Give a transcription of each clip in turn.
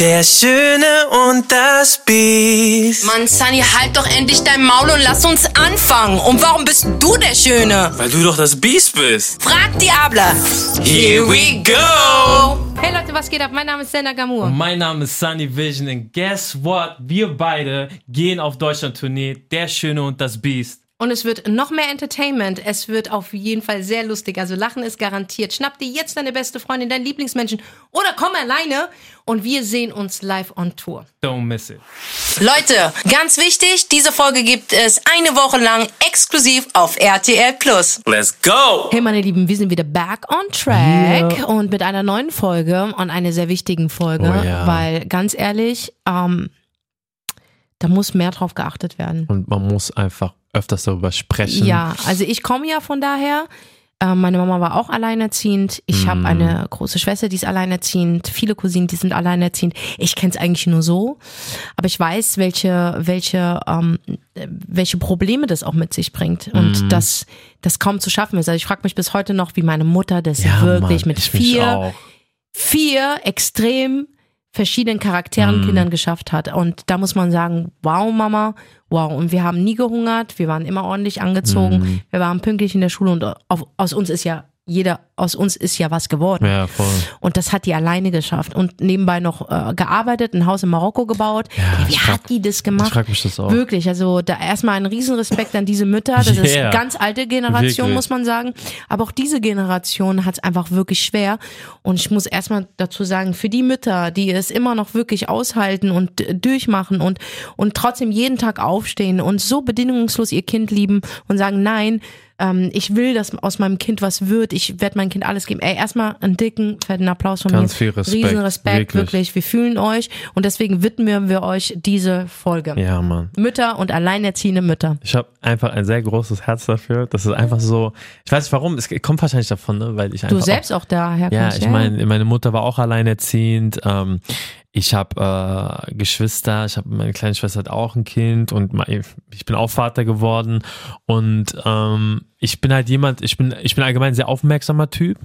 Der Schöne und das Biest. Mann, Sunny, halt doch endlich dein Maul und lass uns anfangen. Und warum bist du der Schöne? Weil du doch das Biest bist. Frag Diabla. Here we go. Hey Leute, was geht ab? Mein Name ist Senna Gamur. Mein Name ist Sunny Vision und guess what? Wir beide gehen auf Deutschland-Tournee. Der Schöne und das Biest. Und es wird noch mehr Entertainment. Es wird auf jeden Fall sehr lustig. Also Lachen ist garantiert. Schnapp dir jetzt deine beste Freundin, deinen Lieblingsmenschen oder komm alleine und wir sehen uns live on Tour. Don't miss it. Leute, ganz wichtig, diese Folge gibt es eine Woche lang exklusiv auf RTL Plus. Let's go. Hey meine Lieben, wir sind wieder back on track und mit einer neuen Folge und einer sehr wichtigen Folge, Oh ja. weil ganz ehrlich, ähm, da muss mehr drauf geachtet werden. Und man muss einfach öfters darüber sprechen. Ja, also ich komme ja von daher. Äh, Meine Mama war auch alleinerziehend. Ich habe eine große Schwester, die ist alleinerziehend. Viele Cousinen, die sind alleinerziehend. Ich kenne es eigentlich nur so, aber ich weiß, welche welche ähm, äh, welche Probleme das auch mit sich bringt und dass das kaum zu schaffen ist. Also ich frage mich bis heute noch, wie meine Mutter das Ja, wirklich Mann, mit vier vier extrem verschiedenen Charakteren Mhm. Kindern geschafft hat. Und da muss man sagen, wow, Mama, wow. Und wir haben nie gehungert, wir waren immer ordentlich angezogen, Mhm. wir waren pünktlich in der Schule und auf, aus uns ist ja, jeder, aus uns ist ja was geworden. Ja, voll. Und das hat die alleine geschafft. Und nebenbei noch äh, gearbeitet, ein Haus in Marokko gebaut. Ja, Wie ich hat frag- die das Ich gemacht? frage mich das auch. Wirklich, also da erstmal ein Riesenrespekt an diese Mütter. Das ist Yeah. ganz alte Generation, Wirklich. muss man sagen. Aber auch diese Generation hat es einfach wirklich schwer. Und ich muss erstmal dazu sagen, für die Mütter, die es immer noch wirklich aushalten und durchmachen und, und trotzdem jeden Tag aufstehen und so bedingungslos ihr Kind lieben und sagen, nein, ähm, ich will, dass aus meinem Kind was wird. Ich werde meinem Kind alles geben. Ey, erstmal einen dicken, fetten Applaus von Ganz mir. viel Respekt, Riesen Respekt, wirklich. wirklich. Wir fühlen euch und deswegen widmen wir euch diese Folge. Ja, Mann. Mütter und alleinerziehende Mütter. Ich habe einfach ein sehr großes Herz dafür. Das ist einfach so. Ich weiß nicht warum. Es kommt wahrscheinlich davon, ne? weil ich einfach. Du selbst auch daher Ja, ich meine, meine Mutter war auch alleinerziehend. Ähm, ich habe äh, Geschwister, ich habe meine kleine Schwester hat auch ein Kind und ich bin auch Vater geworden. Und ähm, ich bin halt jemand, ich bin ich bin allgemein ein sehr aufmerksamer Typ.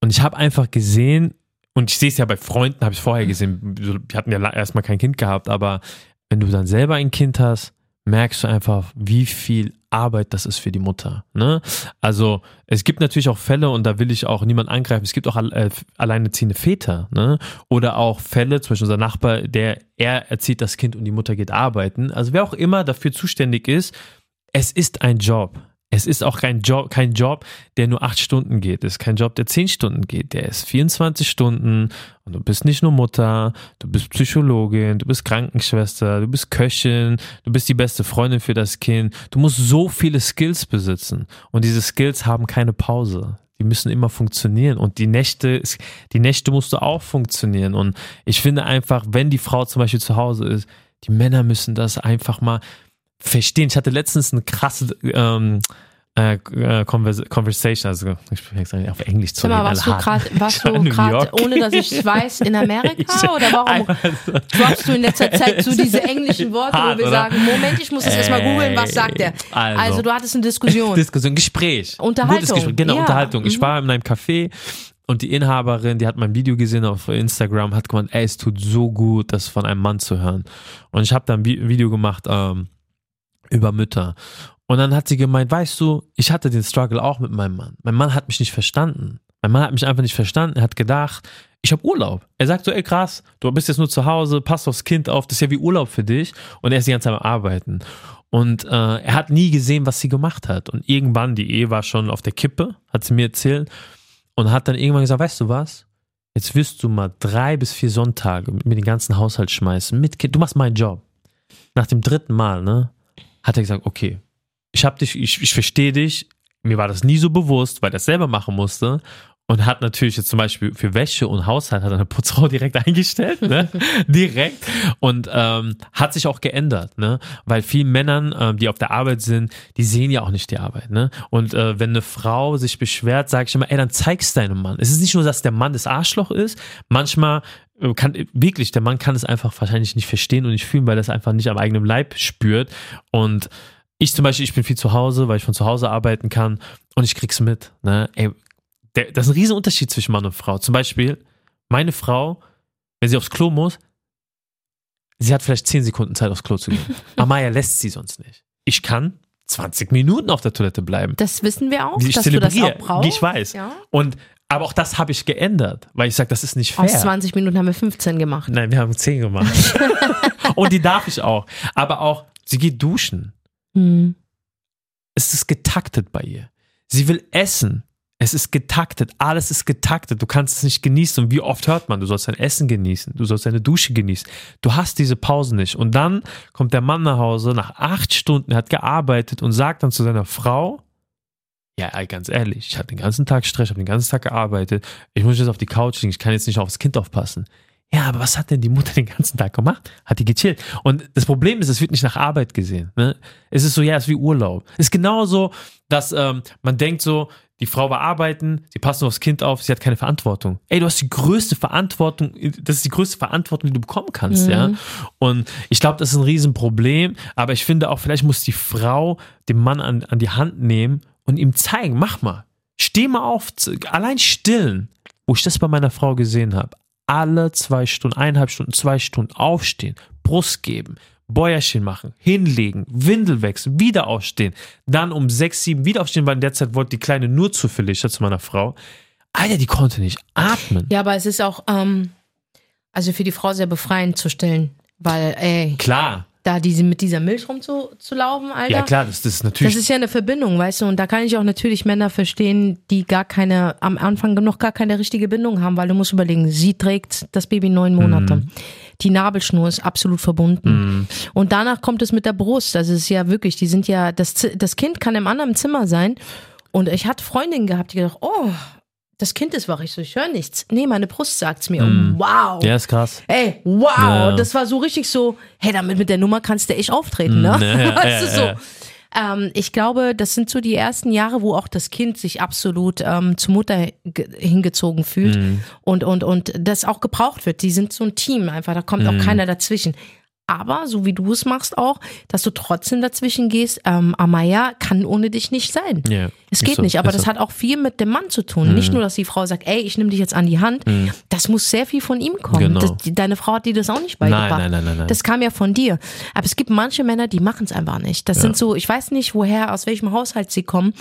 Und ich habe einfach gesehen und ich sehe es ja bei Freunden, habe ich vorher gesehen, die hatten ja erstmal kein Kind gehabt, aber wenn du dann selber ein Kind hast, merkst du einfach, wie viel Arbeit das ist für die Mutter. Ne? Also es gibt natürlich auch Fälle und da will ich auch niemand angreifen. Es gibt auch äh, alleinerziehende Väter, ne? Oder auch Fälle, zum Beispiel unser Nachbar, der er erzieht das Kind und die Mutter geht arbeiten. Also wer auch immer dafür zuständig ist, es ist ein Job. Es ist auch kein Job, kein Job, der nur acht Stunden geht. Es ist kein Job, der zehn Stunden geht. Der ist 24 Stunden und du bist nicht nur Mutter, du bist Psychologin, du bist Krankenschwester, du bist Köchin, du bist die beste Freundin für das Kind. Du musst so viele Skills besitzen und diese Skills haben keine Pause. Die müssen immer funktionieren und die Nächte, die Nächte musst du auch funktionieren. Und ich finde einfach, wenn die Frau zum Beispiel zu Hause ist, die Männer müssen das einfach mal verstehen. Ich hatte letztens eine krasse ähm, äh, äh, Convers Conversation, also ich bin jetzt eigentlich auf Englisch zu reden, warst du gerade, warst du gerade, ohne dass ich es weiß, in Amerika oder warum Einfach so. droppst du in letzter Zeit so diese englischen Worte, Hart, wo wir oder? sagen, Moment, ich muss das erstmal googeln, was sagt der? Also. Also, du hattest eine Diskussion. Diskussion, Gespräch. Unterhaltung. Gutes Gespräch. Genau, Ja. Unterhaltung. Ich Mhm. war in einem Café und die Inhaberin, die hat mein Video gesehen auf Instagram, hat gemeint, ey, es tut so gut, das von einem Mann zu hören. Und ich habe dann ein Vi- Video gemacht ähm, über Mütter. Und dann hat sie gemeint, weißt du, ich hatte den Struggle auch mit meinem Mann. Mein Mann hat mich nicht verstanden. Mein Mann hat mich einfach nicht verstanden. Er hat gedacht, ich habe Urlaub. Er sagt so, ey krass, du bist jetzt nur zu Hause, passt aufs Kind auf, das ist ja wie Urlaub für dich. Und er ist die ganze Zeit am Arbeiten. Und äh, er hat nie gesehen, was sie gemacht hat. Und irgendwann, die Ehe war schon auf der Kippe, hat sie mir erzählt. Und hat dann irgendwann gesagt, weißt du was? Jetzt wirst du mal drei bis vier Sonntage mit mir den ganzen Haushalt schmeißen. Mit kind. Du machst meinen Job. Nach dem dritten Mal, ne, hat er gesagt, okay, ich hab dich, ich, ich verstehe dich. Mir war das nie so bewusst, weil er es selber machen musste. Und hat natürlich jetzt zum Beispiel für Wäsche und Haushalt hat er eine Putzfrau direkt eingestellt, ne? direkt. Und ähm, hat sich auch geändert, ne? Weil vielen Männern, ähm, die auf der Arbeit sind, die sehen ja auch nicht die Arbeit, ne? Und äh, wenn eine Frau sich beschwert, sage ich immer, ey, dann zeig's deinem Mann. Es ist nicht nur, dass der Mann das Arschloch ist. Manchmal kann wirklich, der Mann kann es einfach wahrscheinlich nicht verstehen und nicht fühlen, weil er es einfach nicht am eigenen Leib spürt. Und ich zum Beispiel, ich bin viel zu Hause, weil ich von zu Hause arbeiten kann und ich krieg's mit. Ne? Ey, der, das ist ein Riesenunterschied zwischen Mann und Frau. Zum Beispiel, meine Frau wenn sie aufs Klo muss, sie hat vielleicht 10 Sekunden Zeit, aufs Klo zu gehen. Amaya lässt sie sonst nicht. Ich kann 20 Minuten auf der Toilette bleiben. Das wissen wir auch, Ich dass du das auch brauchst. Ich weiß. Ja. Und, aber auch das habe ich geändert, weil ich sage, das ist nicht fair. Aus 20 Minuten haben wir 15 gemacht. Nein, wir haben 10 gemacht. Und die darf ich auch. Aber auch, sie geht duschen. Hm. Es ist getaktet bei ihr. Sie will essen. Es ist getaktet. Alles ist getaktet. Du kannst es nicht genießen. Und wie oft hört man, du sollst dein Essen genießen. Du sollst deine Dusche genießen. Du hast diese Pause nicht. Und dann kommt der Mann nach Hause nach acht Stunden, er hat gearbeitet und sagt dann zu seiner Frau, ja, ganz ehrlich, ich hatte den ganzen Tag Stress, ich habe den ganzen Tag gearbeitet. Ich muss jetzt auf die Couch liegen. Ich kann jetzt nicht aufs Kind aufpassen. Ja, aber was hat denn die Mutter den ganzen Tag gemacht? Hat die gechillt. Und das Problem ist, es wird nicht nach Arbeit gesehen. Ne? Es ist so, ja, es ist wie Urlaub. Es ist genauso, dass ähm, man denkt so, die Frau war arbeiten, sie passt nur aufs Kind auf, sie hat keine Verantwortung. Ey, du hast die größte Verantwortung, das ist die größte Verantwortung, die du bekommen kannst, ja. Und ich glaube, das ist ein Riesenproblem, aber ich finde auch, vielleicht muss die Frau den Mann an, an die Hand nehmen und ihm zeigen, mach mal, steh mal auf, allein stillen, wo ich das bei meiner Frau gesehen habe. Alle zwei Stunden, eineinhalb Stunden, zwei Stunden aufstehen, Brust geben, Bäuerchen machen, hinlegen, Windel wechseln, wieder aufstehen, dann um sechs, sieben wieder aufstehen, weil in der Zeit wollte die Kleine nur zu Felicia, zu meiner Frau. Alter, die konnte nicht atmen. Ja, aber es ist auch, ähm, also für die Frau sehr befreiend zu stillen. Weil, ey, Klar, da diese, mit dieser Milch rumzulaufen, Alter. ja klar, das, das ist natürlich. Das ist ja eine Verbindung, weißt du, und da kann ich auch natürlich Männer verstehen, die gar keine, am Anfang noch gar keine richtige Bindung haben, weil du musst überlegen, sie trägt das Baby neun Monate. Mhm. Die Nabelschnur ist absolut verbunden. Und danach kommt es mit der Brust. Also es ist ja wirklich, die sind ja, das, das Kind kann im anderen Zimmer sein. Und ich hatte Freundinnen gehabt, die gedacht, oh, das Kind ist wach. Ich so, ich höre nichts. Nee, meine Brust sagt's mir. Wow. Mhm. ja, ist krass. Ey, wow, Ja. das war so richtig so, hey, damit mit der Nummer kannst du echt auftreten, ne? Mm, ja, weißt du so. Ähm, ich glaube, das sind so die ersten Jahre, wo auch das Kind sich absolut ähm, zur Mutter ge- hingezogen fühlt Mhm. und, und, und das auch gebraucht wird. Die sind so ein Team einfach, da kommt Mhm. auch keiner dazwischen. Aber so wie du es machst auch, dass du trotzdem dazwischen gehst, ähm, Amaya kann ohne dich nicht sein. Ja, Es geht so, nicht, aber das so. hat auch viel mit dem Mann zu tun. Nicht nur, dass die Frau sagt, ey, ich nehme dich jetzt an die Hand. Das muss sehr viel von ihm kommen. Genau. Das, die, deine Frau hat dir das auch nicht beigebracht. nein, nein, nein, nein. Das kam ja von dir. Aber es gibt manche Männer, die machen es einfach nicht. Das sind so, ich weiß nicht, woher, aus welchem Haushalt sie kommen,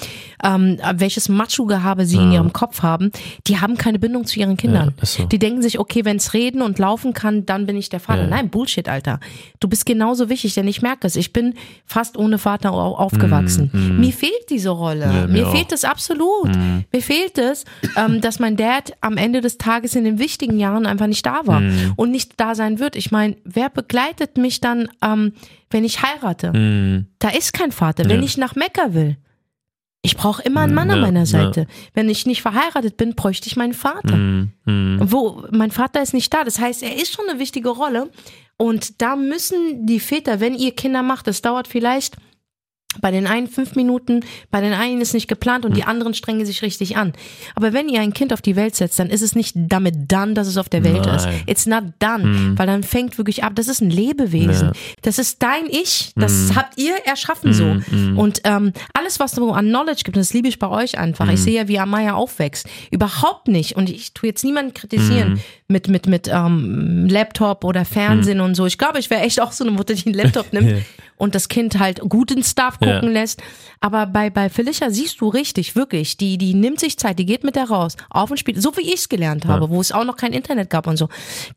ähm, welches Macho-Gehabe sie in ihrem Kopf haben. Die haben keine Bindung zu ihren Kindern. Ja, so. Die denken sich, okay, wenn es reden und laufen kann, dann bin ich der Vater. Ja. Nein, Bullshit, Alter. Du bist genauso wichtig, denn ich merke es. Ich bin fast ohne Vater au- aufgewachsen. Mir fehlt diese Rolle. Mm, Ja, mir mir fehlt es absolut. Mir fehlt es, ähm, dass mein Dad am Ende des Tages in den wichtigen Jahren einfach nicht da war Mm. und nicht da sein wird. Ich meine, wer begleitet mich dann, ähm, wenn ich heirate? Mhm. Da ist kein Vater. Wenn Ja. ich nach Mekka will, ich brauche immer einen Mann an Ja, meiner ja. Seite. Wenn ich nicht verheiratet bin, bräuchte ich meinen Vater. Mhm. Mhm. Wo mein Vater ist nicht da. Das heißt, er ist schon eine wichtige Rolle. Und da müssen die Väter, wenn ihr Kinder macht, das dauert vielleicht bei den einen fünf Minuten, bei den einen ist nicht geplant und Hm. die anderen strengen sich richtig an. Aber wenn ihr ein Kind auf die Welt setzt, dann ist es nicht damit dann, dass es auf der Welt ist. Nein. Hm. It's not done. Weil dann fängt wirklich ab, das ist ein Lebewesen. Ja. Das ist dein Ich. Das Hm. habt ihr erschaffen so. Und ähm, alles, was du an Knowledge gibt, das liebe ich bei euch einfach. Hm. Ich sehe ja, wie Amaya aufwächst. Überhaupt nicht. Und ich tue jetzt niemanden Hm. kritisieren mit, mit, mit ähm, Laptop oder Fernsehen und so. Ich glaube, ich wäre echt auch so eine Mutter, die einen Laptop nimmt. Und das Kind halt guten Stuff gucken Ja. lässt. Aber bei, bei Felicia siehst du richtig, wirklich, die, die nimmt sich Zeit, die geht mit der raus, auf und spielt, so wie ich es gelernt habe, wo es auch noch kein Internet gab und so.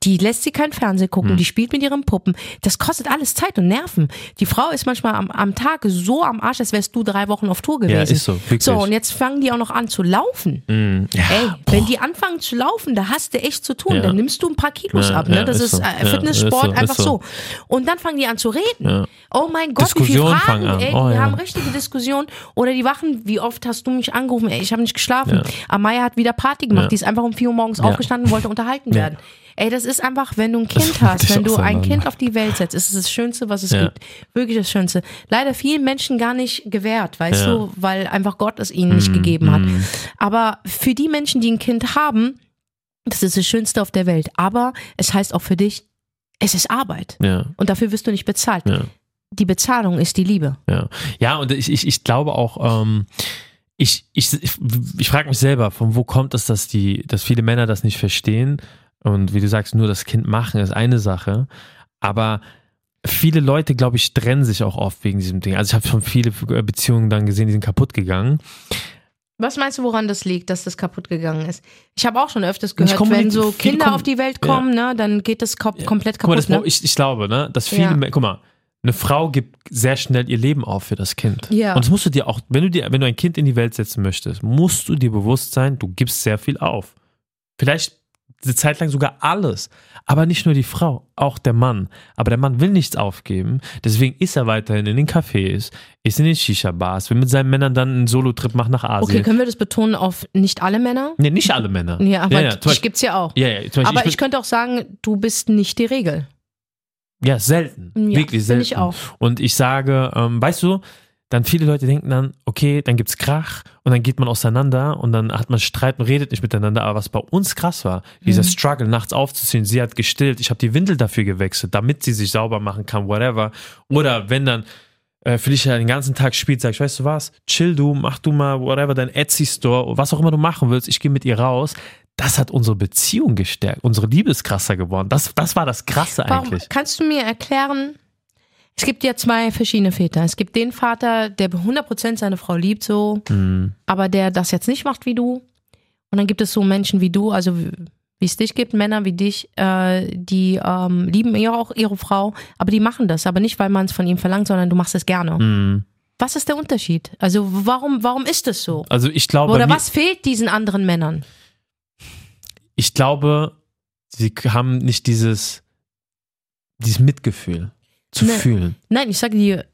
Die lässt sie kein Fernsehen gucken, die spielt mit ihren Puppen. Das kostet alles Zeit und Nerven. Die Frau ist manchmal am, am Tag so am Arsch, als wärst du drei Wochen auf Tour gewesen. ist so, wirklich. So, und jetzt fangen die auch noch an zu laufen. Mhm. Ja, Ey, wenn die anfangen zu laufen, da hast du echt zu tun. Ja. Dann nimmst du ein paar Kilos Ja, ab. Ne? ja, Das ist ist, so. äh, Ja, Fitnesssport ist so, einfach ist so. Und dann fangen die an zu reden. Ja. Oh mein Gott, wie viele Fragen. an. Ey, Oh, die ja. haben richtige Diskussionen. Oder die wachen, wie oft hast du mich angerufen? Ey, ich habe nicht geschlafen. Ja. Amaya hat wieder Party gemacht. Ja. Die ist einfach um 4 Uhr morgens aufgestanden und wollte unterhalten werden. Ey, das ist einfach, wenn du ein Kind hast, wenn du ein. Kind auf die Welt setzt, ist es das Schönste, was es gibt. Wirklich das Schönste. Leider vielen Menschen gar nicht gewährt, weißt du, weil einfach Gott es ihnen nicht gegeben hat. Aber für die Menschen, die ein Kind haben, das ist das Schönste auf der Welt. Aber es heißt auch für dich, es ist Arbeit. ja. Und dafür wirst du nicht bezahlt. Ja. Die Bezahlung ist die Liebe. Ja, ja und ich, ich, ich glaube auch, ähm, ich, ich, ich, ich frage mich selber, von wo kommt es, dass die, dass viele Männer das nicht verstehen. Und wie du sagst, nur das Kind machen ist eine Sache. Aber viele Leute, glaube ich, trennen sich auch oft wegen diesem Ding. Also ich habe schon viele Beziehungen dann gesehen, die sind kaputt gegangen. Was meinst du, woran das liegt, dass das kaputt gegangen ist? Ich habe auch schon öfters gehört, wenn so Kinder auf die Welt kommen, ne, dann geht das ko komplett Guck mal, kaputt. das, Pro- ne? ich, ich glaube, ne, dass viele, Ja. Guck mal, eine Frau gibt sehr schnell ihr Leben auf für das Kind. Ja. Und das musst du dir auch, wenn du dir, wenn du ein Kind in die Welt setzen möchtest, musst du dir bewusst sein, du gibst sehr viel auf. Vielleicht eine Zeit lang sogar alles. Aber nicht nur die Frau, auch der Mann. Aber der Mann will nichts aufgeben. Deswegen ist er weiterhin in den Cafés, ist in den Shisha-Bars, will mit seinen Männern dann einen Solo-Trip machen nach Asien. Okay, können wir das betonen auf nicht alle Männer? nee, nicht alle Männer. Ja, aber ja, ja, dich gibt's ja auch. ja, ja, aber bin- ich könnte auch sagen, du bist nicht die Regel. Ja, selten. Ja, Wirklich selten. ich auch. Und ich sage, ähm, weißt du, dann viele Leute denken dann, okay, dann gibt's Krach und dann geht man auseinander und dann hat man Streit und redet nicht miteinander. Aber was bei uns krass war, dieser Mhm. Struggle, nachts aufzuziehen, sie hat gestillt, ich habe die Windel dafür gewechselt, damit sie sich sauber machen kann, whatever. Oder wenn dann äh, Felicia den ganzen Tag spielt, sag ich, weißt du was, chill du, mach du mal, whatever, dein Etsy-Store, was auch immer du machen willst, ich gehe mit ihr raus. Das hat unsere Beziehung gestärkt, unsere Liebe ist krasser geworden. Das, das war das Krasse Warum, eigentlich. kannst du mir erklären, es gibt ja zwei verschiedene Väter. Es gibt den Vater, der 100% seine Frau liebt so, Mhm. aber der das jetzt nicht macht wie du. Und dann gibt es so Menschen wie du, also wie es dich gibt, Männer wie dich, äh, die ähm, lieben ja auch ihre Frau, aber die machen das, aber nicht, weil man es von ihm verlangt, sondern du machst es gerne. Mhm. Was ist der Unterschied? Also warum, warum ist das so? Also ich glaube, Oder was fehlt diesen anderen Männern? Ich glaube, sie haben nicht dieses, dieses Mitgefühl zu Ne. fühlen. Nein, ich sage dir,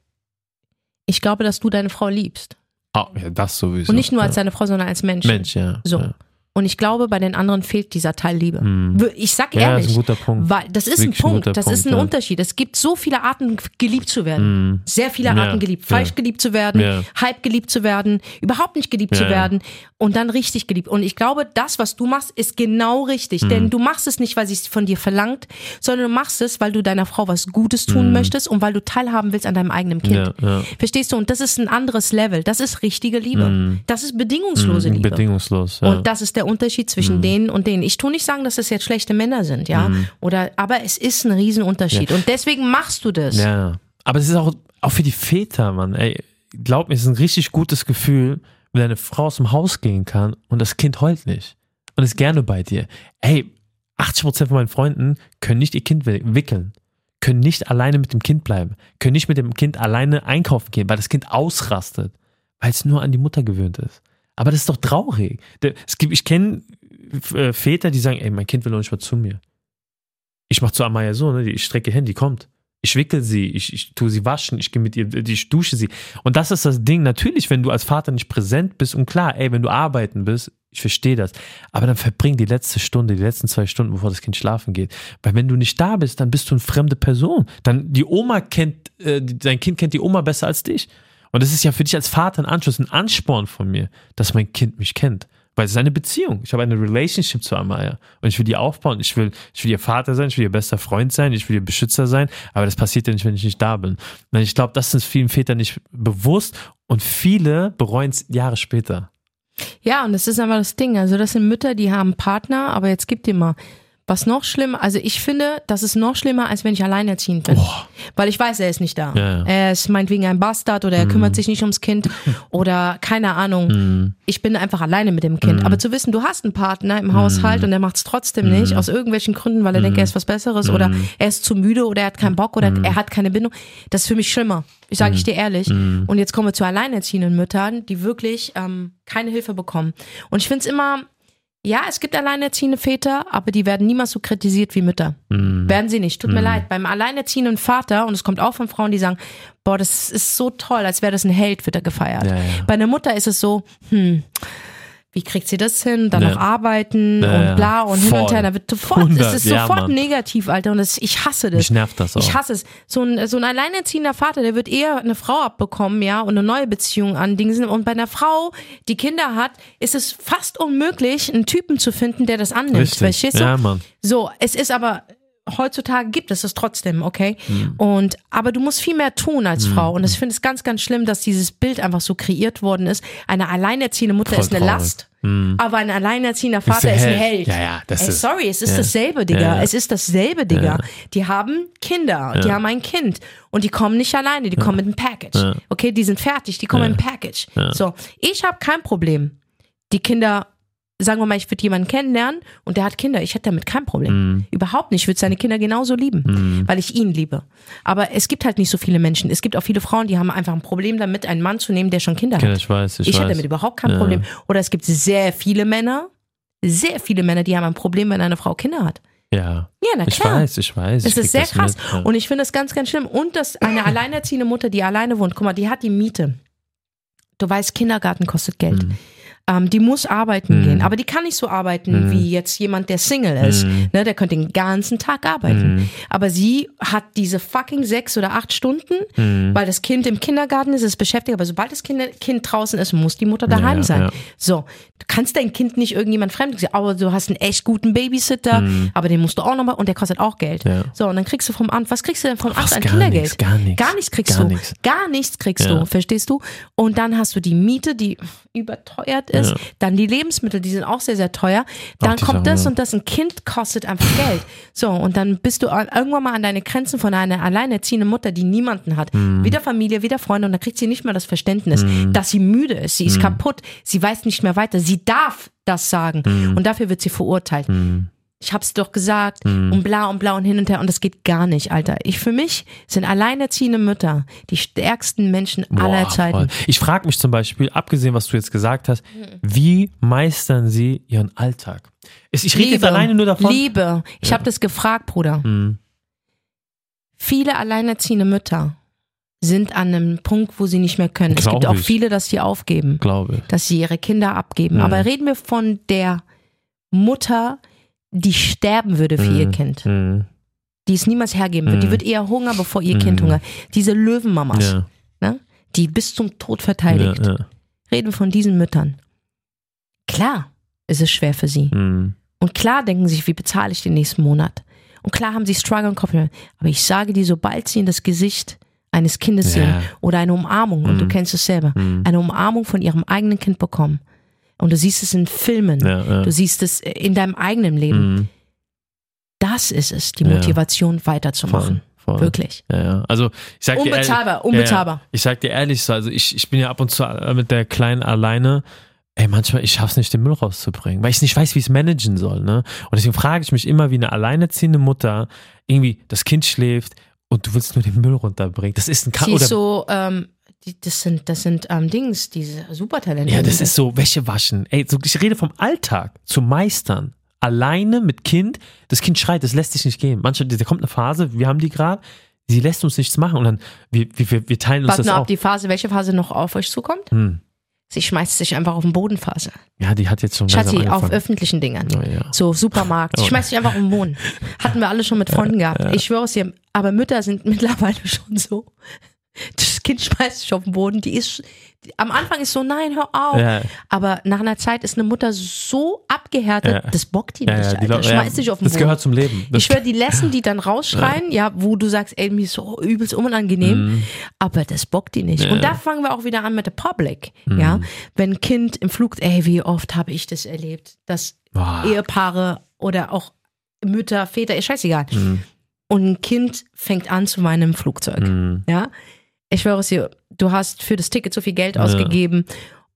ich glaube, dass du deine Frau liebst. Ah, ja, das sowieso. Und nicht nur als ja. deine Frau, sondern als Mensch. Mensch, ja. So. Ja, Und ich glaube, bei den anderen fehlt dieser Teil Liebe. Wir- Ich sag ja das ehrlich, ist ein weil das ist ein Wirklich ein Punkt, guter das Punkt, ist ein ja. Unterschied. Es gibt so viele Arten, geliebt zu werden. Mhm. Sehr viele Ja, Arten geliebt. Falsch geliebt zu werden, halb geliebt zu werden, überhaupt nicht geliebt zu werden und dann richtig geliebt. Und ich glaube, das, was du machst, ist genau richtig. Mhm. Denn du machst es nicht, weil sie es von dir verlangt, sondern du machst es, weil du deiner Frau was Gutes tun möchtest und weil du teilhaben willst an deinem eigenen Kind. Verstehst du? Und das ist ein anderes Level. Das ist richtige Liebe. Das ist bedingungslose Mhm, Liebe. Bedingungslos. Und das ist der Unterschied zwischen denen und denen. Ich tue nicht sagen, dass das jetzt schlechte Männer sind, ja. Oder, aber es ist ein Riesenunterschied. Und deswegen machst du das. ja. Aber es ist auch, auch für die Väter, Mann. Ey, glaub mir, es ist ein richtig gutes Gefühl, wenn deine Frau aus dem Haus gehen kann und das Kind heult nicht. Und ist gerne bei dir. Ey, 80% von meinen Freunden können nicht ihr Kind wi- wickeln. Können nicht alleine mit dem Kind bleiben. Können nicht mit dem Kind alleine einkaufen gehen, weil das Kind ausrastet. Weil es nur an die Mutter gewöhnt ist. Aber das ist doch traurig. Es gibt, ich kenne äh, Väter, die sagen, ey, mein Kind will noch nicht mal zu mir. Ich mach zu Amaya so, ne? Ich strecke hin, die kommt. Ich wickel sie, ich, ich tue sie waschen, ich gehe mit ihr, ich dusche sie. Und das ist das Ding. Natürlich, wenn du als Vater nicht präsent bist und klar, ey, wenn du arbeiten bist, ich verstehe das. Aber dann verbring die letzte Stunde, die letzten zwei Stunden, bevor das Kind schlafen geht. Weil wenn du nicht da bist, dann bist du eine fremde Person. Dann die Oma kennt, äh, dein Kind kennt die Oma besser als dich. Und das ist ja für dich als Vater ein Anschluss, ein Ansporn von mir, dass mein Kind mich kennt. Weil es ist eine Beziehung. Ich habe eine Relationship zu Amaya. Und ich will die aufbauen. Ich will, ich will ihr Vater sein, ich will ihr bester Freund sein, ich will ihr Beschützer sein. Aber das passiert ja nicht, wenn ich nicht da bin. Und ich glaube, das ist vielen Vätern nicht bewusst. Und viele bereuen es Jahre später. Ja, und das ist einfach das Ding. Also das sind Mütter, die haben Partner, aber jetzt gibt dir mal. Was noch schlimmer, also ich finde, das ist noch schlimmer, als wenn ich alleinerziehend bin. Weil ich weiß, er ist nicht da. Ja, ja. Er ist meinetwegen ein Bastard oder er kümmert sich nicht ums Kind oder keine Ahnung. Mhm. Ich bin einfach alleine mit dem Kind. Aber zu wissen, du hast einen Partner im Haushalt und er macht es trotzdem Mhm. nicht, aus irgendwelchen Gründen, weil er denkt, er ist was Besseres oder er ist zu müde oder er hat keinen Bock oder Mhm. er hat keine Bindung, das ist für mich schlimmer. Ich sage ich dir ehrlich. Mhm. Und jetzt kommen wir zu alleinerziehenden Müttern, die wirklich ähm, keine Hilfe bekommen. Und ich finde es immer, ja, es gibt alleinerziehende Väter, aber die werden niemals so kritisiert wie Mütter. Mhm. Werden sie nicht. Tut mir leid. Beim alleinerziehenden Vater, und es kommt auch von Frauen, die sagen, boah, das ist so toll, als wäre das ein Held, wird er gefeiert. Ja, ja. Bei einer Mutter ist es so, hm, wie kriegt sie das hin? Dann Ja. noch arbeiten Ja, und ja. bla und hin und Voll. her. Da wird sofort, 100, es ist ja, sofort Mann. negativ, Alter. Und das, ich hasse das. Mich nervt das auch. Ich hasse es. So ein, so ein alleinerziehender Vater, der wird eher eine Frau abbekommen, ja, und eine neue Beziehung andingsen. Und bei einer Frau, die Kinder hat, ist es fast unmöglich, einen Typen zu finden, der das annimmt. Richtig. Verstehst du? Ja, Mann. So, es ist aber heutzutage gibt es es trotzdem, okay? Und aber du musst viel mehr tun als Frau. Und ich finde es ganz, ganz schlimm, dass dieses Bild einfach so kreiert worden ist. Eine alleinerziehende Mutter Voll ist eine traurig. Last. Aber ein alleinerziehender Ist der Vater ist ein Held. Ja, ja, das Ey, ist- sorry, es ist ja. dasselbe, Digga. Ja, ja. Es ist dasselbe, Digga. Die haben Kinder, die haben ein Kind und die kommen nicht alleine, die kommen mit einem Package. Okay, die sind fertig, die kommen mit einem Package. So, ich habe kein Problem. Die Kinder, sagen wir mal, ich würde jemanden kennenlernen und der hat Kinder, ich hätte damit kein Problem. Mhm. Überhaupt nicht. Ich würde seine Kinder genauso lieben, weil ich ihn liebe. Aber es gibt halt nicht so viele Menschen. Es gibt auch viele Frauen, die haben einfach ein Problem damit, einen Mann zu nehmen, der schon Kinder Ja, hat. ich weiß, ich, Ich weiß. hätte damit überhaupt kein Ja. Problem. Oder es gibt sehr viele Männer, sehr viele Männer, die haben ein Problem, wenn eine Frau Kinder hat. Ja, Ja, na ich klar. weiß, ich weiß. Es ich ist sehr krass. Mit. Ja. Und ich finde das ganz, ganz schlimm. Und dass eine alleinerziehende Mutter, die alleine wohnt, guck mal, die hat die Miete. Du weißt, Kindergarten kostet Geld. Mhm. Ähm, die muss arbeiten gehen, aber die kann nicht so arbeiten wie jetzt jemand, der Single ist. Mhm. Ne, der könnte den ganzen Tag arbeiten. Aber sie hat diese fucking sechs oder acht Stunden, Mhm. weil das Kind im Kindergarten ist, ist beschäftigt. Aber sobald das kind, kind draußen ist, muss die Mutter daheim Ja, sein. ja. So, du kannst dein Kind nicht irgendjemand fremd sagen, aber du hast einen echt guten Babysitter, aber den musst du auch nochmal und der kostet auch Geld. Mhm. Ja. So, und dann kriegst du vom Amt, was kriegst du denn vom Amt an Kindergeld? nichts, gar nichts. Gar nichts kriegst Gar du. nichts. Gar nichts kriegst du, verstehst du? Und dann hast du die Miete, die überteuert ist, Ja. dann die Lebensmittel, die sind auch sehr, sehr teuer. Dann kommt Sachen, das ja. und das, ein Kind kostet einfach Geld. So, und dann bist du an- irgendwann mal an deine Grenzen von einer alleinerziehenden Mutter, die niemanden hat. Mhm. Weder Familie, weder Freunde und dann kriegt sie nicht mehr das Verständnis, dass sie müde ist, Mhm. sie ist kaputt, sie weiß nicht mehr weiter, sie darf das sagen Mhm. und dafür wird sie verurteilt. Ich hab's doch gesagt und bla und bla und hin und her und das geht gar nicht, Alter. Ich für mich sind alleinerziehende Mütter die stärksten Menschen aller Boah, Zeiten. voll. Ich frage mich zum Beispiel, abgesehen, was du jetzt gesagt hast, Mhm. wie meistern sie ihren Alltag? Es- Ich rede jetzt alleine nur davon. Liebe. Ich habe das gefragt, Bruder. Hm, Viele alleinerziehende Mütter sind an einem Punkt, wo sie nicht mehr können. es Glaub gibt auch ich. viele, dass sie aufgeben, glaube dass sie ihre Kinder abgeben. Mhm. Aber reden wir von der Mutter, die sterben würde für ihr Mhm. Kind, Hm, die es niemals hergeben wird. Die Mhm. wird eher hungern, bevor ihr Kind Mhm. hungert. Diese Löwenmamas, Ja, ne? die bis zum Tod verteidigt. ja, ja. Reden von diesen Müttern. Klar ist es schwer für sie. Hm, Und klar denken sie sich, wie bezahle ich den nächsten Monat? Und klar haben sie Struggle und Kopf. Aber ich sage dir, sobald sie in das Gesicht eines Kindes Ja. sehen oder eine Umarmung, und du Mhm. kennst es selber, Mhm. eine Umarmung von ihrem eigenen Kind bekommen. Und du siehst es in Filmen, Ja, ja. du siehst es in deinem eigenen Leben. Hm, Das ist es, die. Motivation weiterzumachen. voll, voll. Wirklich. Ja, ja. Also ich sag dir ehrlich, Unbezahlbar, unbezahlbar. Ja. Ich sag dir ehrlich, so, also ich, ich bin ja ab und zu mit der Kleinen alleine. Ey, manchmal, ich schaff's nicht, den Müll rauszubringen, weil ich nicht weiß, wie ich es managen soll, ne? Und deswegen frage ich mich immer, wie eine alleinerziehende Mutter irgendwie das Kind schläft und du willst nur den Müll runterbringen. Das ist ein Ka Sie ist so, ähm, die, das sind, das sind ähm, Dings, diese Supertalente. Ja, das ist so Wäsche waschen. Ey, so, ich rede vom Alltag zu meistern. Alleine mit Kind, das Kind schreit, das lässt sich nicht gehen. Manchmal, da kommt eine Phase, wir haben die gerade, sie lässt uns nichts machen und dann, wir, wir, wir teilen uns Warte das auch. ob die Phase, welche Phase noch auf euch zukommt? Hm. Sie schmeißt sich einfach auf den Bodenphase. Ja, die hat jetzt schon Schatzi, auf öffentlichen Dingern. Oh, ja. So Supermarkt. Oh. Schmeißt sich einfach auf den Boden. Hatten wir alle schon mit Freunden gehabt. Ich schwöre es dir, aber Mütter sind mittlerweile schon so. Das Kind schmeißt sich auf den Boden. Die ist, am Anfang ist so, nein, hör auf. Ja. Aber nach einer Zeit ist eine Mutter so abgehärtet, Ja. das bockt die nicht. ja, die Alter. Schmeißt ja, sich auf den das Boden. gehört zum Leben. Das Ich schwöre, die lassen die dann rausschreien, ja. wo du sagst, ey, mir ist so übelst unangenehm, aber das bockt die nicht. Und da fangen wir auch wieder an mit der Public, ja. Wenn ein Kind im Flug, ey, wie oft habe ich das erlebt, dass Boah. Ehepaare oder auch Mütter, Väter, ist scheißegal. Mhm. Und ein Kind fängt an zu weinen im Flugzeug, Mhm. ja. Ich schwöre es dir, du hast für das Ticket so viel Geld ausgegeben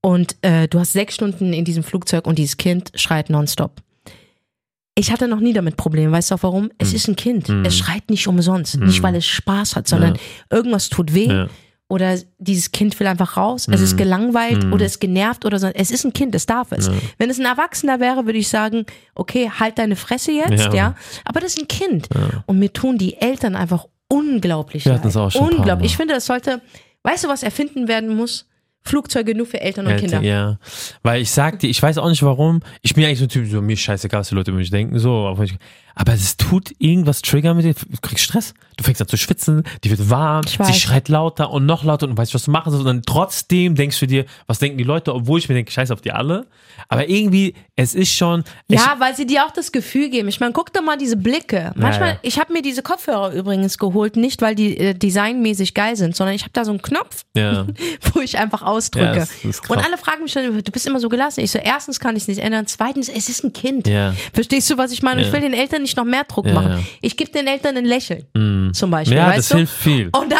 und äh, du hast sechs Stunden in diesem Flugzeug und dieses Kind schreit nonstop. Ich hatte noch nie damit Probleme. Weißt du auch warum? Es ist ein Kind. Es schreit nicht umsonst. Nicht, weil es Spaß hat, sondern Ja. irgendwas tut weh. Ja. Oder dieses Kind will einfach raus. Es ist gelangweilt oder ist genervt oder so. Es ist ein Kind, es darf es. Wenn es ein Erwachsener wäre, würde ich sagen, okay, halt deine Fresse jetzt, ja. Ja. Aber das ist ein Kind. Und mir tun die Eltern einfach unglaublich Wir hatten es auch schon Unglaublich. Ich finde, das sollte, weißt du, was erfinden werden muss? Flugzeuge nur für Eltern und Kinder. Ja, weil ich sag dir, ich weiß auch nicht warum. Ich bin eigentlich so ein Typ, so mir scheißegal, was die Leute über mich denken, so. Aber, es tut irgendwas triggern mit dir. Du kriegst Stress. Du fängst an zu schwitzen, die wird warm, sie schreit lauter und noch lauter und du weißt, was du machen sollst. Und dann trotzdem denkst du dir, was denken die Leute, obwohl ich mir denke, scheiß auf die alle. Aber irgendwie, es ist schon. Ja, weil sie dir auch das Gefühl geben. Ich meine, guck doch mal diese Blicke. Manchmal, ja. ich habe mir diese Kopfhörer übrigens geholt, nicht weil die äh, designmäßig geil sind, sondern ich habe da so einen Knopf, ja. wo ich einfach ausdrücke. Ja, das krass. und alle fragen mich dann, du bist immer so gelassen. Ich so, erstens kann ich es nicht ändern, zweitens, es ist ein Kind. Ja. Verstehst du, was ich meine? Ich will den Eltern nicht noch mehr Druck machen. Ich gebe den Eltern ein Lächeln, zum Beispiel. Ja, weißt das du? hilft viel. Und dann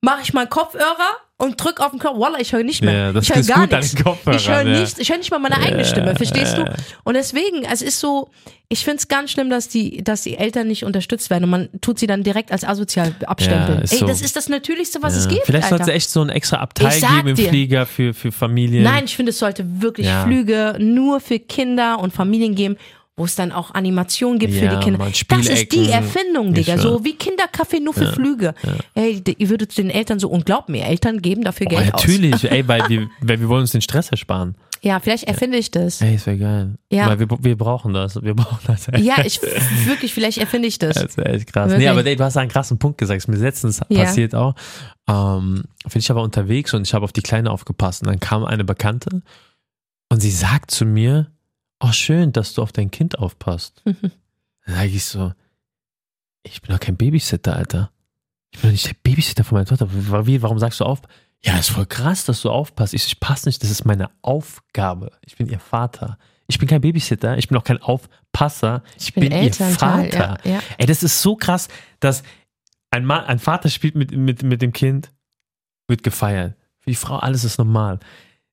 mache ich mal Kopfhörer und drück auf den Knopf. Wallah, ich höre nicht mehr. Ja, das ich höre gar nichts. Ich höre ja. nicht, ich höre nicht mal meine eigene Stimme, verstehst du? Und deswegen, es ist so, ich finde es ganz schlimm, dass die, dass die Eltern nicht unterstützt werden und man tut sie dann direkt als asozial abstempeln. Ja, Ey, so. das ist das Natürlichste, was es gibt. Vielleicht sollte es echt so ein extra Abteil geben im dir. Flieger für, für Familien. Nein, ich finde, es sollte wirklich Ja. Flüge nur für Kinder und Familien geben, wo es dann auch Animationen gibt für Ja, die Kinder. Das ist die. Erfindung, Digga. So wie Kinderkaffee nur für Flüge. Ey, d- ihr würdet den Eltern so, und glaubt mir, Eltern geben dafür Oh, Geld natürlich, ey, weil wir, weil wir wollen uns den Stress ersparen. aus. Ja, vielleicht erfinde ich das. Ey, das wäre geil. Ja. Weil wir, wir brauchen das. Wir brauchen das. Ey. Ja, ich wirklich, vielleicht erfinde ich das. Das wäre echt krass. Wirklich. Nee, aber ey, du hast einen krassen Punkt gesagt. Ist mir letztens Ja. passiert auch. Ähm, bin ich aber unterwegs und ich habe auf die Kleine aufgepasst. Und dann kam eine Bekannte und sie sagt zu mir, oh schön, dass du auf dein Kind aufpasst. Mhm. Dann sage ich so, ich bin doch kein Babysitter, Alter. Ich bin doch nicht der Babysitter von meiner Tochter. Warum sagst du auf? Ja, ist voll krass, dass du aufpasst. Ich, so, ich passe nicht, das ist meine Aufgabe. Ich bin ihr Vater. Ich bin kein Babysitter, ich bin auch kein Aufpasser. Ich, bin bin, ihr Vater. ja, ja. Ey, das ist so krass, dass ein, Mann, ein Vater spielt mit, mit, mit dem Kind, wird gefeiert. Für die Frau, alles ist normal.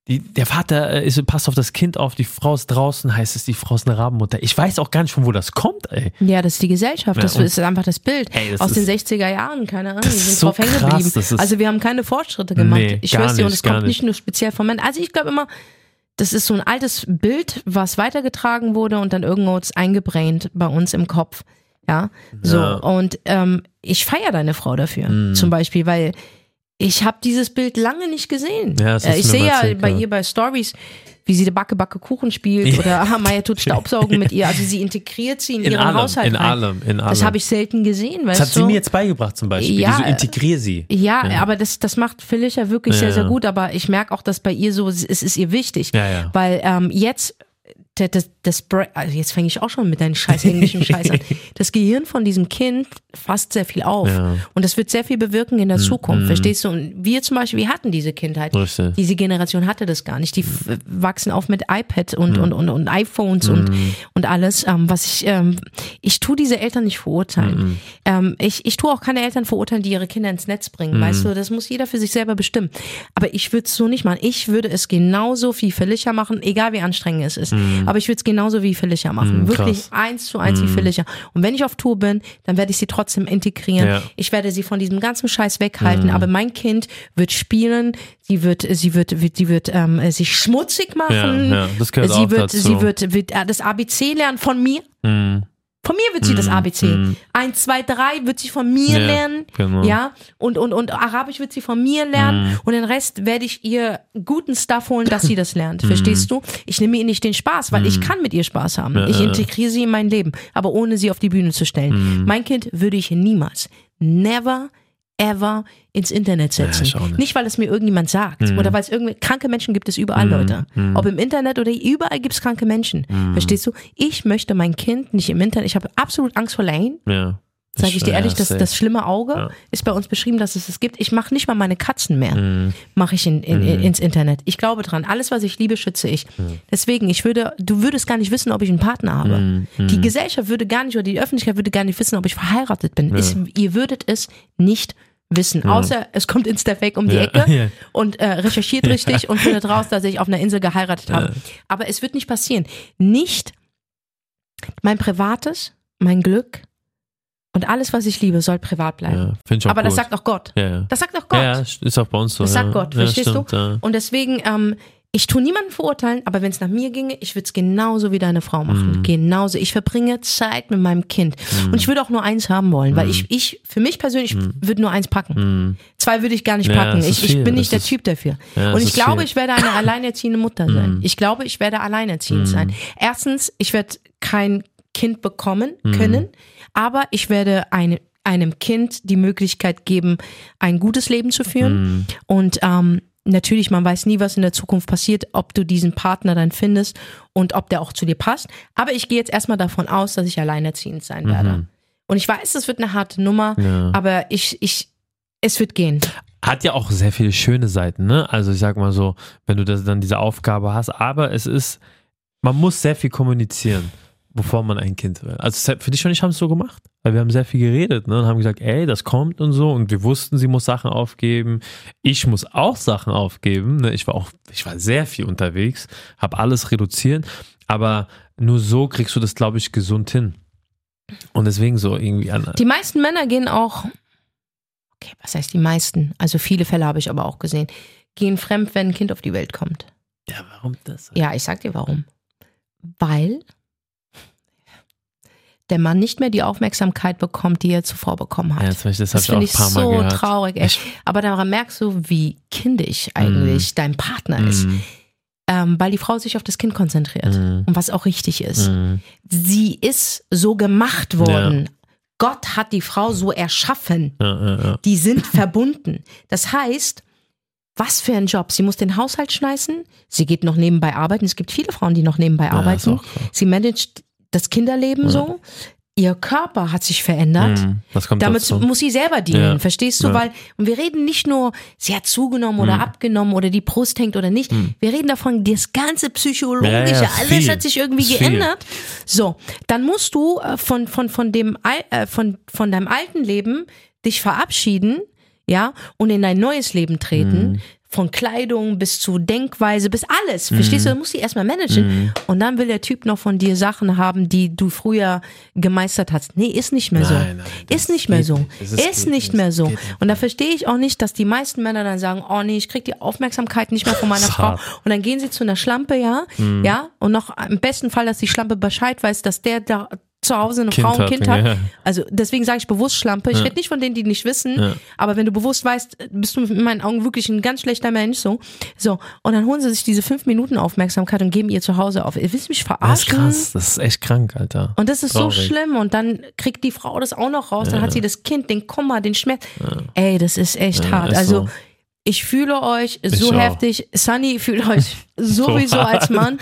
Die, der Vater äh, ist, passt auf das Kind auf, die Frau ist draußen, heißt es, die Frau ist eine Rabenmutter. Ich weiß auch gar nicht, von wo das kommt, ey. Ja, das ist die Gesellschaft. Das Ja, und- ist einfach das Bild Ey, das aus den ist- 60er Jahren. Keine Ahnung, Das ist sind so drauf hängen geblieben. das Also wir haben keine Fortschritte gemacht. Nee, ich schwör's dir, und nicht, es kommt gar nicht nur speziell vom Männern. Also ich glaube immer, das ist so ein altes Bild, was weitergetragen wurde und dann irgendwo ist eingebrannt bei uns im Kopf. Ja, so. Ja. Und ähm, ich feiere deine Frau dafür, Mhm. zum Beispiel, weil ich habe dieses Bild lange nicht gesehen. Ja, das Äh, ich sehe ja erzählt, bei ja. ihr bei Stories, wie sie die Backe Backe Kuchen spielt oder ah, Maya tut Staubsaugen mit ihr. Also sie integriert sie in, In ihren allem, Haushalt in rein. allem, in allem. Das habe ich selten gesehen, weißt Das hat du? sie mir jetzt beigebracht zum Beispiel. Ja, Ja, so integrier sie. ja, aber das, das macht Felicia wirklich Ja, sehr, sehr ja. gut. Aber ich merke auch, dass bei ihr so, es ist ihr wichtig. Ja, ja. Weil ähm, jetzt, das, das, also jetzt fange ich auch schon mit deinen scheiß englischen Scheiß an. Das Gehirn von diesem Kind fasst sehr viel auf. Ja. Und das wird sehr viel bewirken in der Zukunft. Verstehst du? Und wir zum Beispiel, wir hatten diese Kindheit. Richtig. Diese Generation hatte das gar nicht. Die wachsen auf mit iPad und, und, und, und iPhones und, und alles. Ähm, was ich, ähm, ich tue diese Eltern nicht verurteilen. Ähm, ich, ich tue auch keine Eltern verurteilen, die ihre Kinder ins Netz bringen. Weißt du, das muss jeder für sich selber bestimmen. Aber ich würde es so nicht machen. Ich würde es genauso wie Felicia machen, egal wie anstrengend es ist. Aber ich würde es genauso wie Felicia machen. Mhm, Wirklich krass. eins zu eins wie Felicia. Und wenn ich auf Tour bin, dann werde ich sie trotzdem integrieren. Ja. Ich werde sie von diesem ganzen Scheiß weghalten. Aber mein Kind wird spielen, sie wird, sie wird, wird sie wird ähm, sich schmutzig machen. Ja, ja, das gehört sie auch wird, dazu. sie wird, wird äh, das ABC lernen von mir. Mhm. Von mir wird sie das ABC. Eins, zwei, drei wird sie von mir Ja, lernen. genau. Ja. Und, und, und Arabisch wird sie von mir lernen. Und den Rest werde ich ihr guten Stuff holen, dass sie das lernt. Verstehst du? Ich nehme ihr nicht den Spaß, weil ich kann mit ihr Spaß haben. ich integriere sie in mein Leben, aber ohne sie auf die Bühne zu stellen. Mein Kind würde ich niemals, never, ever ins Internet setzen. ich auch nicht. weil es mir irgendjemand sagt oder weil es irgendwie kranke Menschen gibt es überall, Leute. Ob im Internet oder überall gibt es kranke Menschen. Verstehst du? Ich möchte mein Kind nicht im Internet. Ich habe absolut Angst vor Lane. Ja. Sage ich dir Ja, ehrlich, das, das schlimme Auge Ja. ist bei uns beschrieben, dass es es gibt. Ich mache nicht mal meine Katzen mehr, Mhm. mache ich in, in, in, ins Internet. Ich glaube dran. Alles, was ich liebe, schütze ich. Mhm. Deswegen, ich würde, du würdest gar nicht wissen, ob ich einen Partner habe. Mhm. Die Gesellschaft würde gar nicht oder die Öffentlichkeit würde gar nicht wissen, ob ich verheiratet bin. Es, ihr würdet es nicht wissen, außer es kommt Instafake um die Ja. Ecke Ja. und äh, recherchiert richtig und findet raus, dass ich auf einer Insel geheiratet habe. Aber es wird nicht passieren. Nicht mein Privates, mein Glück und alles, was ich liebe, soll privat bleiben. Ja, Aber das gut. sagt auch Gott. ja, ja. Das sagt auch Gott. Ja, ja, ist auch bei uns so. Das ja. sagt Gott, ja, verstehst stimmt, du? Ja. Und deswegen, ähm, ich tue niemanden verurteilen, aber wenn es nach mir ginge, ich würde es genauso wie deine Frau machen. Mhm. Genauso. Ich verbringe Zeit mit meinem Kind. Und ich würde auch nur eins haben wollen, Mhm. weil ich, ich, für mich persönlich, würde nur eins packen. Zwei würde ich gar nicht Ja, packen. Ich, ich bin nicht der Das ist- Typ dafür. Ja, Und ich glaube, viel. Mhm. ich werde eine alleinerziehende Mutter sein. Ich glaube, ich werde alleinerziehend sein. Erstens, ich werde kein Kind bekommen Mhm. können, aber ich werde eine, einem Kind die Möglichkeit geben, ein gutes Leben zu führen. Mhm. Und ähm, natürlich, man weiß nie, was in der Zukunft passiert, ob du diesen Partner dann findest und ob der auch zu dir passt. Aber ich gehe jetzt erstmal davon aus, dass ich alleinerziehend sein werde. Und ich weiß, es wird eine harte Nummer, Mhm. Ja. aber ich, ich, es wird gehen. Hat ja auch sehr viele schöne Seiten, ne? Also ich sag mal so, wenn du das dann diese Aufgabe hast, aber es ist, man muss sehr viel kommunizieren, bevor man ein Kind will. Also für dich und ich haben es so gemacht, weil wir haben sehr viel geredet, ne? Und haben gesagt, ey, das kommt und so und wir wussten, sie muss Sachen aufgeben. Ich muss auch Sachen aufgeben, ne? Ich war auch, ich war sehr viel unterwegs, habe alles reduziert, aber nur so kriegst du das, glaube ich, gesund hin. Und deswegen so irgendwie an. Die meisten Männer gehen auch, okay, was heißt die meisten? Also viele Fälle habe ich aber auch gesehen, gehen fremd, wenn ein Kind auf die Welt kommt. Ja, warum das? Ja, ich sag dir warum. Weil der Mann nicht mehr die Aufmerksamkeit bekommt, die er zuvor bekommen hat. Ja, das, das, das finde ich so gehört. traurig. Ey. Aber daran merkst du, wie kindisch eigentlich dein Partner ist. Mm, Ähm, weil die Frau sich auf das Kind konzentriert. Mm. Und was auch richtig ist. mm. Sie ist so gemacht worden. Gott hat die Frau so erschaffen. Ja, ja, ja. Die sind verbunden. Das heißt, was für ein Job. Sie muss den Haushalt schmeißen. Sie geht noch nebenbei arbeiten. Es gibt viele Frauen, die noch nebenbei ist arbeiten. Sie managt das Kinderleben so. Ihr Körper hat sich verändert. Kommt Damit dazu. muss sie selber dienen, Ja. verstehst du? Ja. Weil, und wir reden nicht nur, sie hat zugenommen oder abgenommen oder die Brust hängt oder nicht. Wir reden davon, das ganze Psychologische, Ja, alles hat sich irgendwie Ist viel. geändert. So, dann musst du äh, von, von, von dem, äh, von, von deinem alten Leben dich verabschieden, ja, und in dein neues Leben treten. Von Kleidung bis zu Denkweise, bis alles. Verstehst du? Du musst die erstmal managen. Und dann will der Typ noch von dir Sachen haben, die du früher gemeistert hast. Nee, ist nicht mehr so. Nein, ist nicht mehr so. Ist, ist- nicht mehr so. Und da verstehe ich auch nicht, dass die meisten Männer dann sagen, oh nee, ich krieg die Aufmerksamkeit nicht mehr von meiner Frau. Und dann gehen sie zu einer Schlampe, ja, Mhm. ja, und noch im besten Fall, dass die Schlampe Bescheid weiß, dass der da zu Hause eine Kind Frau und hat, Kind hat. ja. Also deswegen sage ich bewusst Schlampe. Ich Ja. rede nicht von denen, die nicht wissen, Ja. aber wenn du bewusst weißt, bist du in meinen Augen wirklich ein ganz schlechter Mensch. So, so und dann holen sie sich diese fünf Minuten Aufmerksamkeit und geben ihr zu Hause auf. Ihr wisst mich Das ist verarschen. krass. Das ist echt krank, Alter. Und das ist Traurig. so schlimm. Und dann kriegt die Frau das auch noch raus. Dann hat sie das Kind, den Kummer, den Schmerz. Ey, das ist echt hart. ist also so. ich fühle euch so auch. heftig. Sunny fühlt euch sowieso als Mann.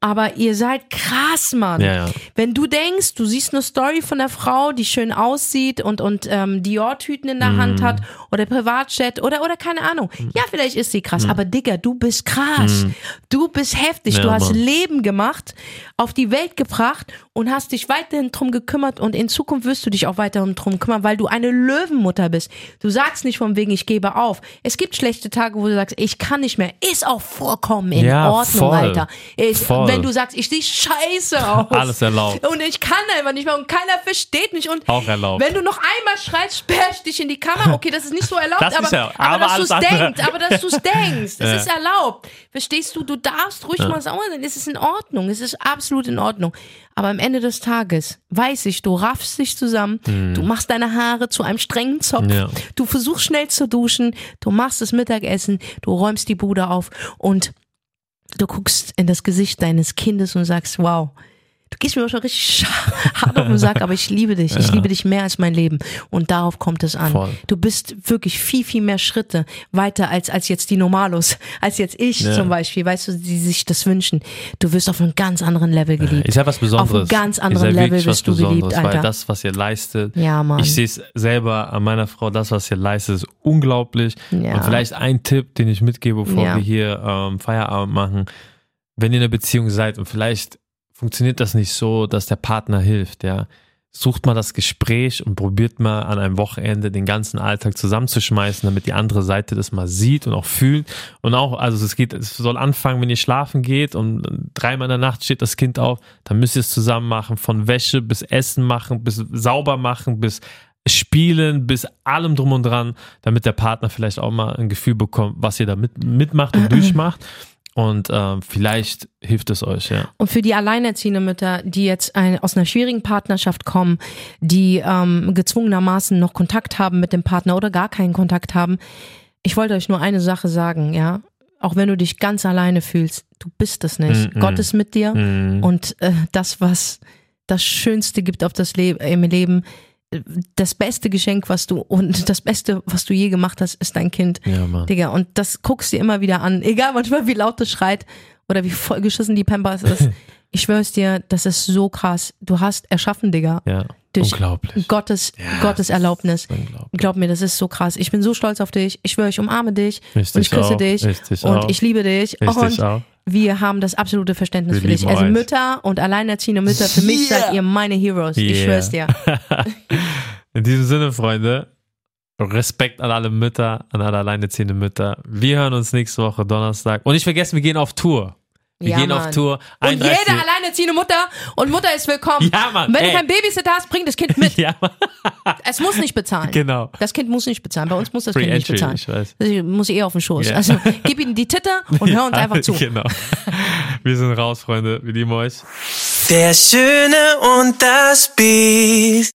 Aber ihr seid krass, Mann. Ja, ja. Wenn du denkst, du siehst eine Story von der Frau, die schön aussieht und, und ähm, Dior-Tüten in der Mhm. Hand hat oder Privatjet oder, oder keine Ahnung. Ja, vielleicht ist sie krass, aber Digga, du bist krass. Du bist heftig. Mhm. Ja, du hast Mann. Leben gemacht, auf die Welt gebracht und hast dich weiterhin drum gekümmert und in Zukunft wirst du dich auch weiterhin drum kümmern, weil du eine Löwenmutter bist. Du sagst nicht von wegen, ich gebe auf. Es gibt schlechte Tage, wo du sagst, ich kann nicht mehr. Ist auch vollkommen in Ja, Ordnung, voll. Alter. Ist, Voll. Wenn du sagst, ich sehe scheiße aus. Alles erlaubt. Und ich kann einfach nicht mehr und keiner versteht mich. Und Auch erlaubt. wenn du noch einmal schreist, sperr ich dich in die Kamera. Okay, das ist nicht so erlaubt, aber, ja- aber, aber dass du es denkst, aber dass du es denkst, es Ja. ist erlaubt. Verstehst du? Du darfst ruhig mal sauer sein. Es ist in Ordnung. Es ist absolut in Ordnung. Aber am Ende des Tages weiß ich, du raffst dich zusammen, du machst deine Haare zu einem strengen Zopf. Ja. du versuchst schnell zu duschen, du machst das Mittagessen, du räumst die Bude auf und du guckst in das Gesicht deines Kindes und sagst, wow, du gehst mir schon richtig hart auf den Sack, aber ich liebe dich. Ich liebe dich mehr als mein Leben. Und darauf kommt es an. Voll. Du bist wirklich viel, viel mehr Schritte weiter als, als jetzt die Normalos, als jetzt ich Ja. zum Beispiel, weißt du, die sich das wünschen. Du wirst auf einem ganz anderen Level geliebt. Ist ja was Besonderes. Auf einem ganz anderen ja Level bist du geliebt, Besonderes, Weil Alter. das, was ihr leistet, Ja, Mann. ich sehe es selber an meiner Frau, das, was ihr leistet, ist unglaublich. Ja. Und vielleicht ein Tipp, den ich mitgebe, bevor Ja. wir hier ähm, Feierabend machen. Wenn ihr in einer Beziehung seid und vielleicht funktioniert das nicht so, dass der Partner hilft, ja. Sucht mal das Gespräch und probiert mal an einem Wochenende den ganzen Alltag zusammenzuschmeißen, damit die andere Seite das mal sieht und auch fühlt. Und auch, also es geht, es soll anfangen, wenn ihr schlafen geht und dreimal in der Nacht steht das Kind auf, dann müsst ihr es zusammen machen, von Wäsche bis Essen machen, bis sauber machen, bis Spielen, bis allem drum und dran, damit der Partner vielleicht auch mal ein Gefühl bekommt, was ihr da mit, mitmacht und durchmacht. Und ähm, vielleicht hilft es euch, ja. Und für die alleinerziehenden Mütter, die jetzt ein, aus einer schwierigen Partnerschaft kommen, die ähm, gezwungenermaßen noch Kontakt haben mit dem Partner oder gar keinen Kontakt haben, ich wollte euch nur eine Sache sagen, ja. Auch wenn du dich ganz alleine fühlst, du bist es nicht. Mm, mm. Gott ist mit dir Mhm. und äh, das, was das Schönste gibt auf das Le im Leben, äh, das beste Geschenk, was du und das Beste, was du je gemacht hast, ist dein Kind. Ja, Mann. Digga, und das guckst dir immer wieder an. Egal manchmal, wie laut das schreit oder wie vollgeschissen die Pampers ist. Ich schwör's dir, das ist so krass. Du hast erschaffen, Digga. Ja, Durch unglaublich. Gottes, Gottes Erlaubnis. Unglaublich. Glaub mir, das ist so krass. Ich bin so stolz auf dich. Ich schwöre, ich umarme dich Richtig und ich küsse auch. dich Richtig und auch. ich liebe dich. Richtig und auch. Wir haben das absolute Verständnis Wir für dich. Also euch. Mütter und alleinerziehende Mütter, für mich Yeah. seid ihr meine Heroes. Ich Yeah. schwör's dir. In diesem Sinne, Freunde, Respekt an alle Mütter, an alle alleinerziehende Mütter. Wir hören uns nächste Woche Donnerstag. Und nicht vergessen, wir gehen auf Tour. Wir Ja, gehen auf Mann. Tour. Und 31. jede alleinerziehende Mutter und Mutter ist willkommen. Ja, Mann, Und Wenn ey. du keinen Babysitter hast, bring das Kind mit. Ja, Mann. Es muss nicht bezahlen. genau. Das Kind muss nicht bezahlen. Bei uns muss das Free Kind nicht Entry, bezahlen. ich weiß. Das muss eh auf den Schoß. Ja. Also gib ihnen die Titte und hör uns einfach zu. Genau. Wir sind raus, Freunde. Wir lieben euch. Der Schöne und das Biest.